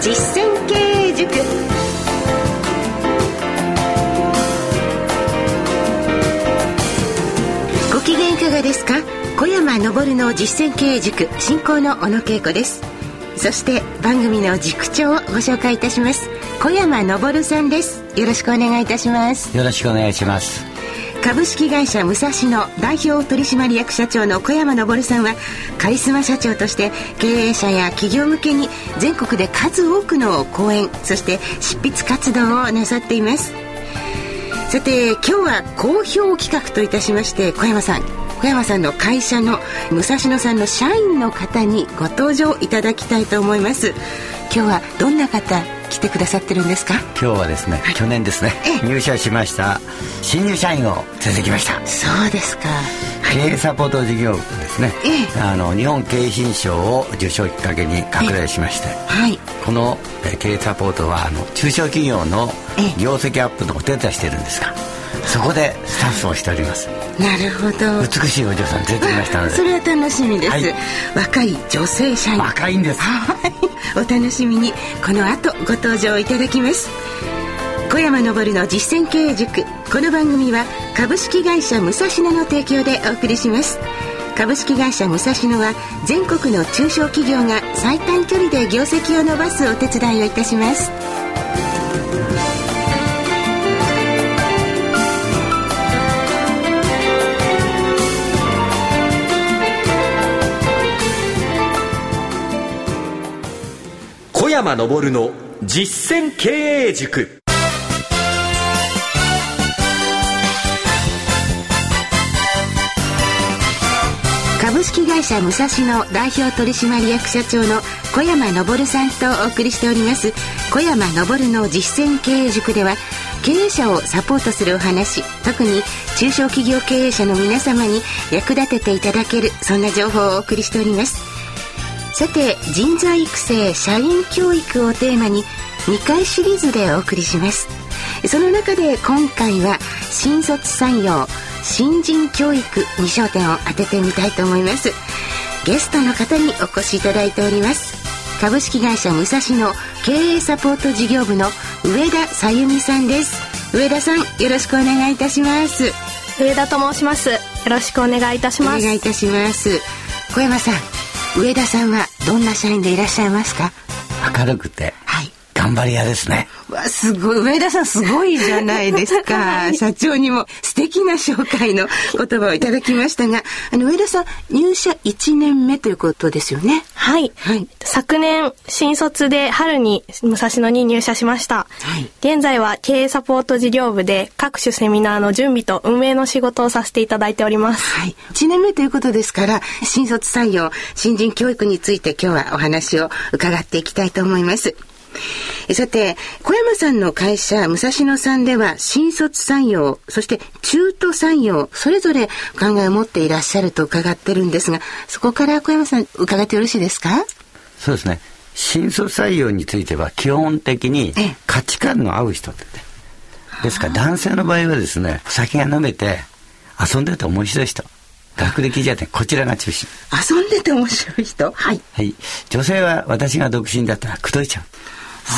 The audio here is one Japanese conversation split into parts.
実践経営塾。ご機嫌いかがですか？小山昇の実践経営塾進行の小野恵子です。そして番組の塾長をご紹介いたします。小山昇さんです。よろしくお願いいたします。よろしくお願いします。株式会社武蔵野代表取締役社長の小山昇さんはカリスマ社長として経営者や企業向けに全国で数多くの講演そして執筆活動をなさっています。さて今日は好評企画といたしまして小山さん小山さんの会社の武蔵野さんの社員の方にご登場いただきたいと思います。今日はどんな方来てくださってるんですか？今日はですね、はい、去年ですね入社しました新入社員を連れてきました。そうですか。経営サポート事業部ですね、あの日本経営新賞を受賞きっかけに拡大しまして、はい、この経営サポートはあの中小企業の業績アップのお手伝いしてるんですがそこでスタッフをしております。なるほど。美しいお嬢さん出てきましたので。それは楽しみです、はい、若い女性社員。若いんです。はい。お楽しみにこの後ご登場いただきます。小山昇の実践経営塾。この番組は株式会社武蔵野の提供でお送りします。株式会社武蔵野は全国の中小企業が最短距離で業績を伸ばすお手伝いをいたします山昇の実践経営塾。株式会社武蔵野代表取締役社長の小山昇さんとお送りしております。小山昇の実践経営塾では経営者をサポートするお話特に中小企業経営者の皆様に役立てていただけるそんな情報をお送りしております。さて人材育成社員教育をテーマに2回シリーズでお送りします。その中で今回は新卒採用新人教育に焦点を当ててみたいと思います。ゲストの方にお越しいただいております。株式会社武蔵野経営サポート事業部の上田さゆみさんです。上田さんよろしくお願いいたします。上田と申します。よろしくお願いいたします。お願いいたします。小山さん上田さんはどんな社員でいらっしゃいますか？明るくて、頑張り屋ですね。わすごい上田さんすごいじゃないですか。社長にも素敵な紹介の言葉をいただきましたがあの上田さん入社1年目ということですよね。はい、はい、昨年新卒で春に武蔵野に入社しました、はい、現在は経営サポート事業部で各種セミナーの準備と運営の仕事をさせていただいております。はい。1年目ということですから新卒採用新人教育について今日はお話を伺っていきたいと思いますさて、小山さんの会社、武蔵野さんでは、新卒採用、そして中途採用、それぞれ考えを持っていらっしゃると伺ってるんですが、そこから小山さん、伺ってよろしいですか？そうですね。新卒採用については、基本的に価値観の合う人って、ですから男性の場合はですね、酒が飲めて、遊んでて面白い人。学歴じゃなくてこちらが中心。遊んでて面白い人？はい、はい、女性は私が独身だったら口説いちゃう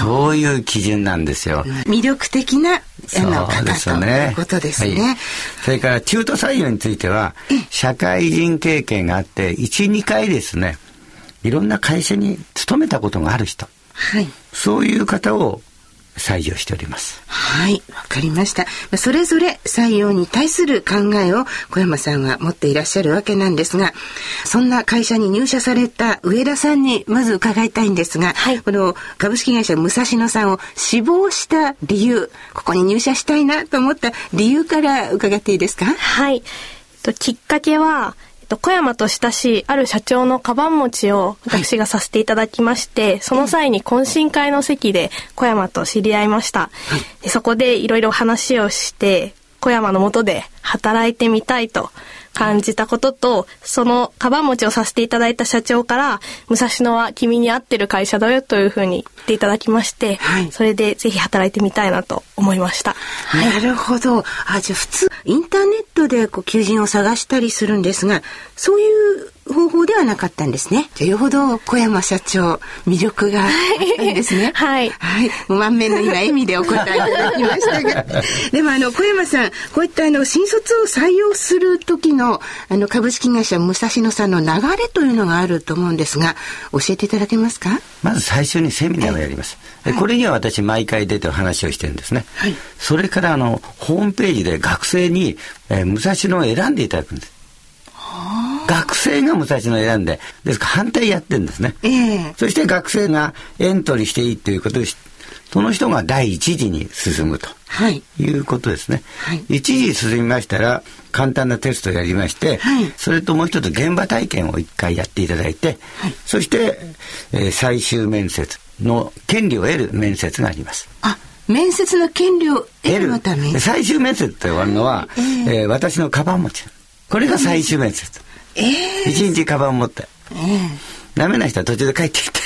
そういう基準なんですよ。魅力的なあの方ということですね、はい。それから中途採用については、社会人経験があって、1、2回ですね、いろんな会社に勤めたことがある人。はい。そういう方を採用しております。はい、わかりました。それぞれ採用に対する考えを小山さんは持っていらっしゃるわけなんですが、そんな会社に入社された上田さんにまず伺いたいんですが、はい、この株式会社武蔵野さんを志望した理由、ここに入社したいなと思った理由から伺っていいですか？はい。きっかけは、と、小山と親しいある社長のカバン持ちを私がさせていただきまして、はい、その際に懇親会の席で小山と知り合いました。はい、でそこでいろいろ話をして、小山のもとで働いてみたいと感じたことと、そのカバン持ちをさせていただいた社長から、武蔵野は君に合ってる会社だよというふうに言っていただきまして、はい、それでぜひ働いてみたいなと思いました。はい、なるほど。あ、じゃあ普通、インターネットでこう求人を探したりするんですが、そういう方法ではなかったんですね。じゃよほど小山社長、魅力があったんですね。はい。はい。もう満面の今、笑みでお答えいただきましたが。でもあの、小山さん、こういったあの、新卒を採用する時の、あの、株式会社武蔵野さんの流れというのがあると思うんですが、教えていただけますか？まず最初にセミナーをやります。はい、これには私毎回出て話をしてるんですね。はい。それからあの、ホームページで学生に、えー、武蔵野を選んでいただくんです。学生が武蔵野を選んで、ですから反対やってるんですね。えー、そして学生がエントリーしていいということで、その人が第一次に進むと、はい、いうことですね。はい、一次進みましたら、簡単なテストをやりまして、はい、それともう一つ現場体験を一回やっていただいて、はい、そして、えー、最終面接の権利を得る面接があります。あ面接の権利を得るため最終面接って終わるのは、えー、えー、私のカバン持ち。これが最終面接。えー、一日カバン持って。えーダメな人は途中で帰ってきて。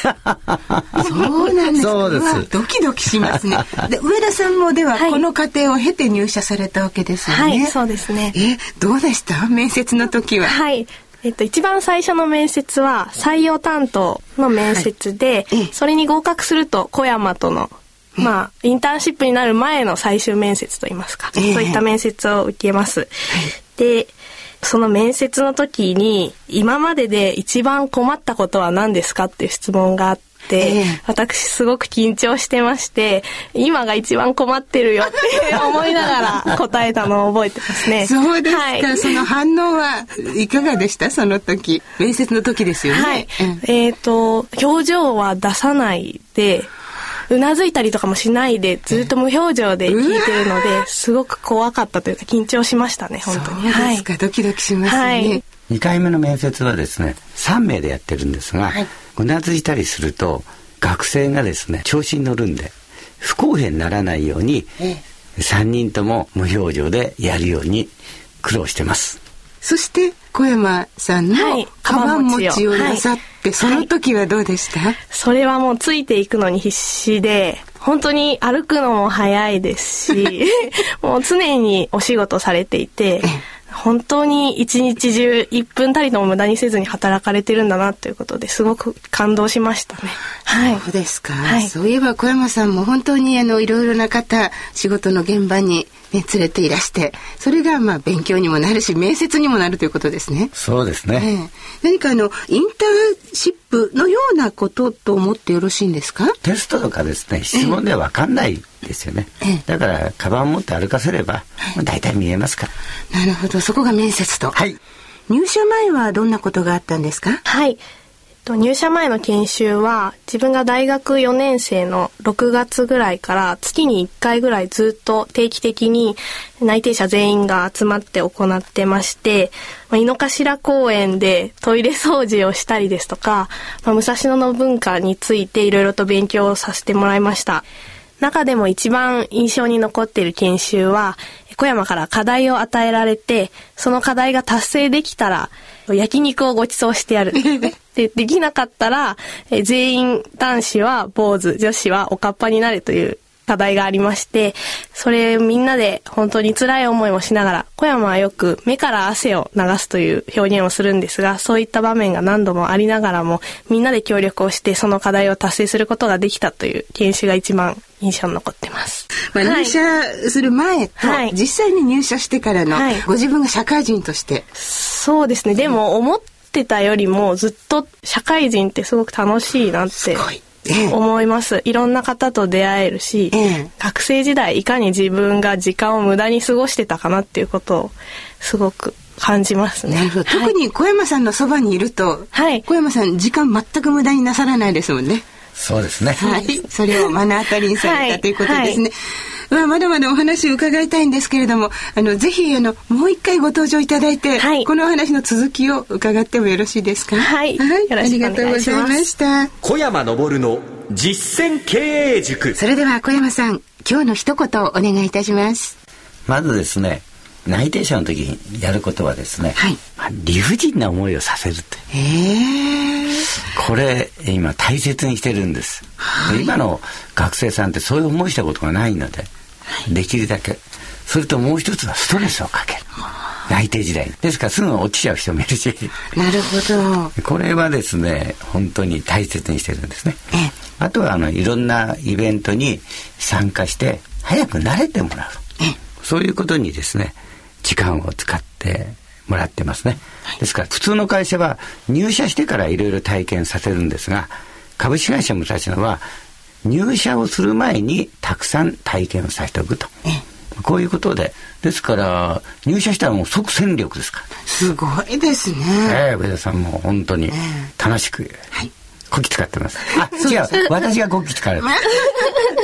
そうなんですそうです。ドキドキしますね。で、上田さんもでは、この過程を経て入社されたわけですよね。はい、そうですね。え、どうでした？面接の時は。はい。えっと、一番最初の面接は採用担当の面接で、はい、それに合格すると小山とのまあ、インターンシップになる前の最終面接といいますか、そういった面接を受けます。で、その面接の時に、今までで一番困ったことは何ですかっていう質問があって、えー、私すごく緊張してまして、今が一番困ってるよって 思いながら答えたのを覚えてますね。そうですか、はい、その反応はいかがでした？その時。面接の時ですよね。はい。うん、えっ、ー、と、表情は出さないで、うなずいたりとかもしないでずっと無表情で聞いてるのですごく怖かったというか緊張しましたね本当にそうですか、はい、ドキドキしますね、はい、2回目の面接はですね3名でやってるんですが、はい、うなずいたりすると学生がですね調子に乗るんで不公平にならないように、ええ、3人とも無表情でやるように苦労してます。そして小山さんのカバン持ちをなさって、はい、その時はどうでした、はい、それはもうついていくのに必死で、本当に歩くのも早いですし、もう常にお仕事されていて、本当に一日中1分たりとも無駄にせずに働かれてるんだなということですごく感動しましたね。はい。そうですか。はい、そういえば小山さんも本当にあのいろいろな方仕事の現場にね、連れていらして、それがまあ勉強にもなるし、面接にもなるということですね。そうですね。えー、何かあの、インターンシップのようなことと思ってよろしいんですか？テストとかですね、質問ではわかんないですよね。えー、だから、カバン持って歩かせれば、大体見えますから。なるほど、そこが面接と。はい。入社前はどんなことがあったんですか？はい。入社前の研修は自分が大学4年生の6月ぐらいから月に1回ぐらいずっと定期的に内定者全員が集まって行ってまして、まあ、井の頭公園でトイレ掃除をしたりですとか、まあ、武蔵野の文化についていろいろと勉強させてもらいました。中でも一番印象に残っている研修は、小山から課題を与えられて、その課題が達成できたら、焼肉をご馳走してやる。で、できなかったら、え全員男子は坊主、女子はおかっぱになれという課題がありまして、それみんなで本当に辛い思いをしながら、小山はよく目から汗を流すという表現をするんですが、そういった場面が何度もありながらも、みんなで協力をしてその課題を達成することができたという研修が一番印象に残ってます。まあ、入社する前と、はい、実際に入社してからの、ご自分が社会人として。そうですね。でも思ってたよりもずっと社会人ってすごく楽しいなって。思います、いろんな方と出会えるし、ええ、学生時代いかに自分が時間を無駄に過ごしてたかなっていうことをすごく感じますね。特に小山さんのそばにいると、はい、小山さん時間全く無駄になさらないですもんね。そうですね。はい。それを目の当たりにされたということですね。はいまあ、まだまだお話を伺いたいんですけれども、あの、ぜひ、あの、もう一回ご登場いただいて、はい、このお話の続きを伺ってもよろしいですか？はい。はい、ありがとうございました。小山昇の実践経営塾。それでは小山さん、今日の一言お願いいたします。まずですね、内定者の時にやることはですね、はい、理不尽な思いをさせるって。これ今大切にしてるんです、はい、今の学生さんってそういう思いしたことがないので、できるだけそれともう一つはストレスをかける、内定時代。ですからすぐ落ちちゃう人もいるし。なるほど。これはですね本当に大切にしてるんですね。あとはあのいろんなイベントに参加して早く慣れてもらう。そういうことにですね時間を使ってもらってますね、ですから普通の会社は入社してからいろいろ体験させるんですが株式会社武蔵野は入社をする前にたくさん体験をさせておくと。こういうことで。ですから、入社したらもう即戦力ですから。すごいですね。ええー、上田さんも本当に楽しく、はい、こき使ってます。あ、違う。私がこき使われて。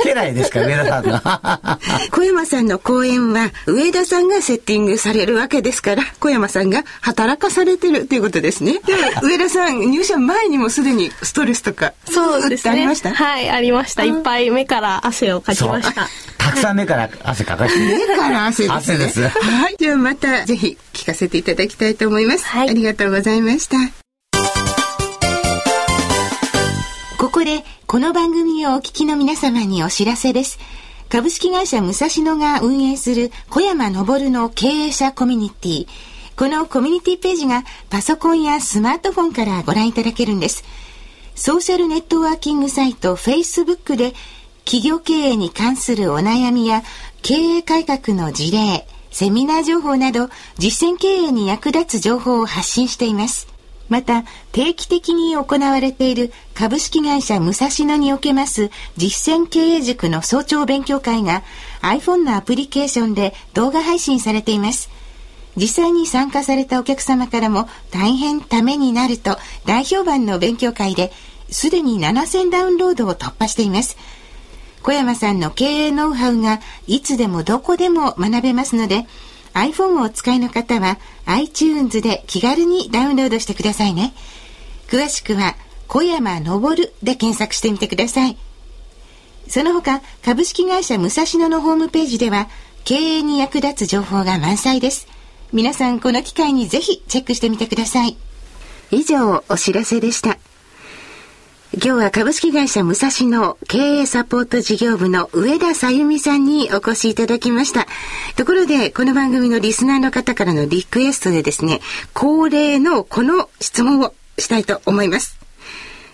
家来ですか、上田さんの。小山さんの講演は、上田さんがセッティングされるわけですから、小山さんが働かされてるということですね。上田さん、入社前にもすでにストレスとか、そうですね。ありました？はい、ありました。いっぱい目から汗をかきました。たくさん目から汗かかして。目から汗です、ね、汗です。はい。ではまた、ぜひ聞かせていただきたいと思います。はい。ありがとうございました。ここで、この番組をお聞きの皆様にお知らせです。株式会社武蔵野が運営する小山昇の経営者コミュニティ。このコミュニティページがパソコンやスマートフォンからご覧いただけるんです。ソーシャルネットワーキングサイト Facebook で企業経営に関するお悩みや経営改革の事例、セミナー情報など実践経営に役立つ情報を発信しています。また、定期的に行われている株式会社武蔵野におけます実践経営塾の早朝勉強会が iPhone のアプリケーションで動画配信されています。実際に参加されたお客様からも大変ためになると大評判の勉強会ですでに7000ダウンロードを突破しています。小山さんの経営ノウハウがいつでもどこでも学べますので、iPhone をお使いの方は iTunes で気軽にダウンロードしてくださいね。詳しくは小山昇で検索してみてください。その他、株式会社武蔵野のホームページでは経営に役立つ情報が満載です。皆さんこの機会にぜひチェックしてみてください。以上、お知らせでした。今日は株式会社武蔵野経営サポート事業部の上田さゆみさんにお越しいただきました。ところで、この番組のリスナーの方からのリクエストでですね、恒例のこの質問をしたいと思います。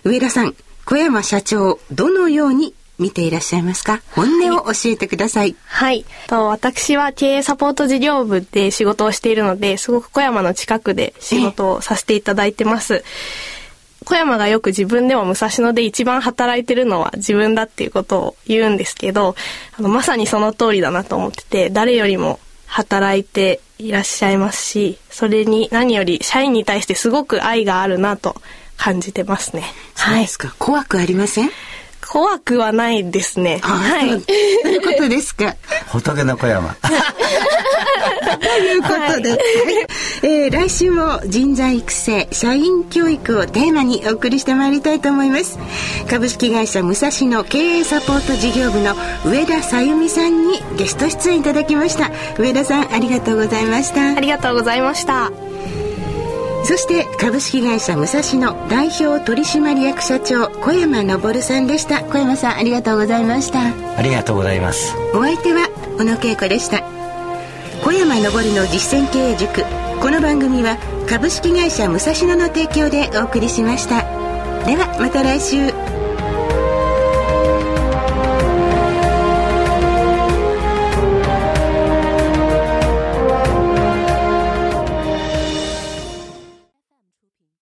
上田さん、小山社長、どのように見ていらっしゃいますか？本音を教えてください。はい。と私は経営サポート事業部で仕事をしているので、すごく小山の近くで仕事をさせていただいてます。小山がよく自分でも武蔵野で一番働いてるのは自分だっていうことを言うんですけど、あのまさにその通りだなと思ってて、誰よりも働いていらっしゃいますし、それに何より社員に対してすごく愛があるなと感じてますね。そうですか。怖くありません？怖くはないですね。はい。ということですか？仏の小山。ということで、はい、えー、来週も人材育成、社員教育をテーマにお送りしてまいりたいと思います。株式会社武蔵野経営サポート事業部の上田さゆみさんにゲスト出演いただきました。上田さん、ありがとうございました。ありがとうございました。そして株式会社武蔵野代表取締役社長小山昇さんでした小山さんありがとうございましたありがとうございますお相手は小野恵子でした小山昇の実践経営塾。この番組は株式会社武蔵野の提供でお送りしました。ではまた来週。